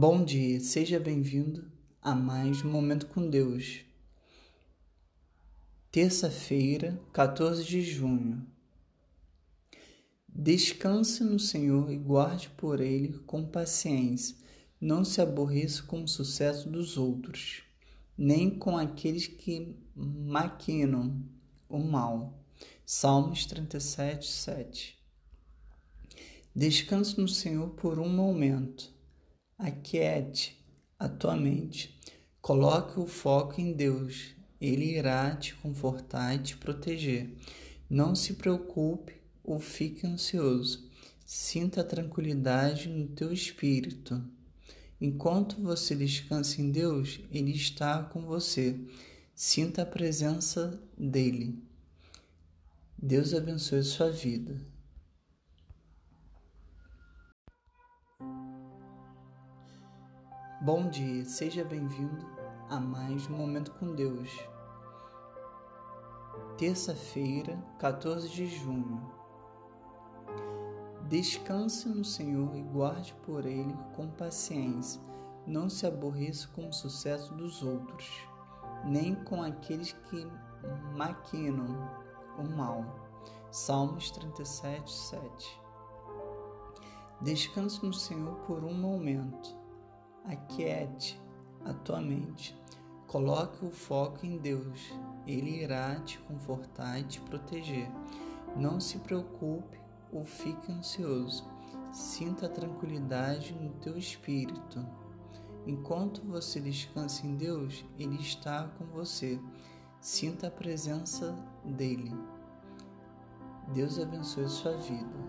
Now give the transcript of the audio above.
Bom dia, seja bem-vindo a mais um Momento com Deus. Terça-feira, 14 de junho. Descanse no Senhor e guarde por Ele com paciência. Não se aborreça com o sucesso dos outros, nem com aqueles que maquinam o mal. Salmos 37, 7. Descanse no Senhor por um momento Aquiete a tua mente. Coloque o foco em Deus. Ele irá te confortar e te proteger. Não se preocupe ou fique ansioso. Sinta a tranquilidade no teu espírito. Enquanto você descansa em Deus, Ele está com você. Sinta a presença dEle. Deus abençoe sua vida. Bom dia, seja bem-vindo a mais um Momento com Deus. Terça-feira, 14 de junho. Descanse no Senhor e guarde por Ele com paciência. Não se aborreça com o sucesso dos outros, nem com aqueles que maquinam o mal. Salmos 37, 7. Descanse no Senhor por um momento Aquiete a tua mente. Coloque o foco em Deus. Ele irá te confortar e te proteger. Não se preocupe ou fique ansioso. Sinta a tranquilidade no teu espírito. Enquanto você descansa em Deus, Ele está com você. Sinta a presença dEle. Deus abençoe sua vida.